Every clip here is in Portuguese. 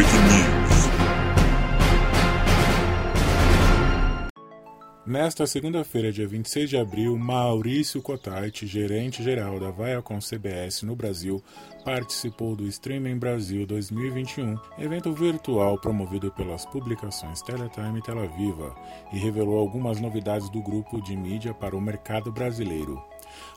Breaking News. Nesta segunda-feira, dia 26 de abril, Maurício Cotait, gerente-geral da Viacom CBS no Brasil, participou do Streaming Brasil 2021, evento virtual promovido pelas publicações Teletime e Telaviva, e revelou algumas novidades do grupo de mídia para o mercado brasileiro.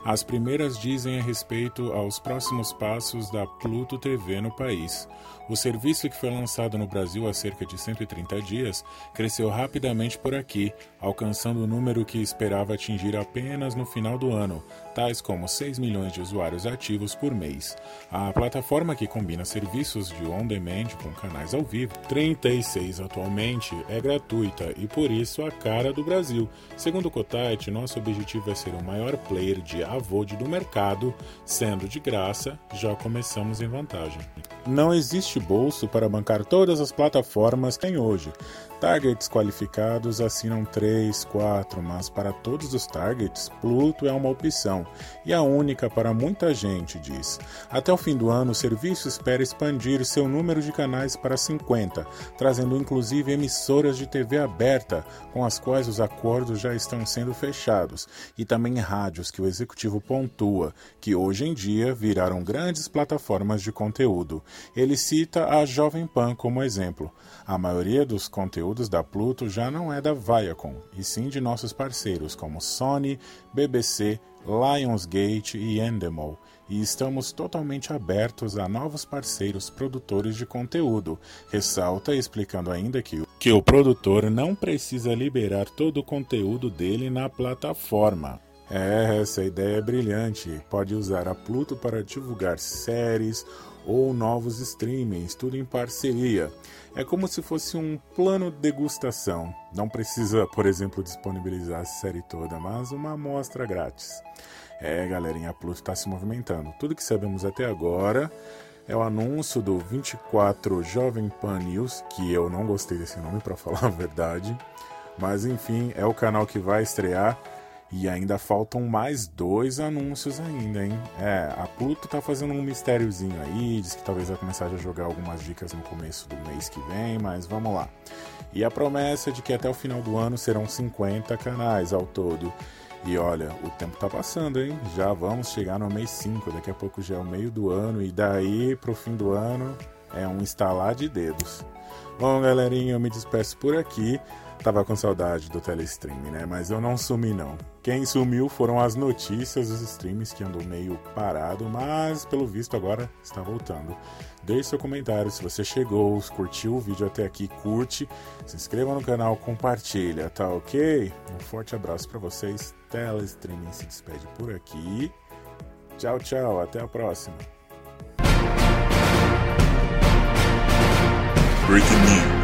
As primeiras dizem a respeito aos próximos passos da Pluto TV no país. O serviço que foi lançado no Brasil há cerca de 130 dias cresceu rapidamente por aqui, alcançando o número que esperava atingir apenas no final do ano, tais como 6 milhões de usuários ativos por mês. A plataforma que combina serviços de on-demand com canais ao vivo, 36 atualmente, é gratuita e por isso a cara do Brasil. Segundo o Cotate, nosso objetivo é ser o maior player de AVOD do mercado, sendo de graça, já começamos em vantagem. Não existe bolso para bancar todas as plataformas que tem hoje. Targets qualificados assinam 3, 4, mas para todos os targets, Pluto é uma opção e a única para muita gente, diz. Até o fim do ano, o serviço espera expandir seu número de canais para 50, trazendo inclusive emissoras de TV aberta, com as quais os acordos já estão sendo fechados, e também rádios que o executivo pontua, que hoje em dia viraram grandes plataformas de conteúdo. Ele cita a Jovem Pan como exemplo. A maioria dos conteúdos da Pluto já não é da Viacom, e sim de nossos parceiros como Sony, BBC, Lionsgate e Endemol, e estamos totalmente abertos a novos parceiros produtores de conteúdo. Ressalta explicando ainda que, que o produtor não precisa liberar todo o conteúdo dele na plataforma. É, essa ideia é brilhante. Pode usar a Pluto para divulgar séries ou novos streamings, tudo em parceria. É como se fosse um plano de degustação. Não precisa, por exemplo, disponibilizar a série toda, mas uma amostra grátis. É, galerinha, a Pluto está se movimentando. Tudo que sabemos até agora é o anúncio do 24 Jovem Pan News, que eu não gostei desse nome para falar a verdade, mas enfim, é o canal que vai estrear e ainda faltam mais dois anúncios ainda, hein? É, a Pluto tá fazendo um mistériozinho aí, diz que talvez vai começar a jogar algumas dicas no começo do mês que vem, mas vamos lá. E a promessa de que até o final do ano serão 50 canais ao todo. E olha, o tempo tá passando, hein? Já vamos chegar no mês 5, daqui a pouco já é o meio do ano e daí pro fim do ano é um instalar de dedos. Bom, galerinha, eu me despeço por aqui. Tava com saudade do telestream, né? Mas eu não sumi não. Quem sumiu foram as notícias dos streams que andou meio parado, mas pelo visto agora está voltando. Deixe seu comentário se você chegou, curtiu o vídeo até aqui, curte, se inscreva no canal, compartilha, tá ok? Um forte abraço para vocês. Telestreaming se despede por aqui. Tchau, tchau, até a próxima. Breaking News.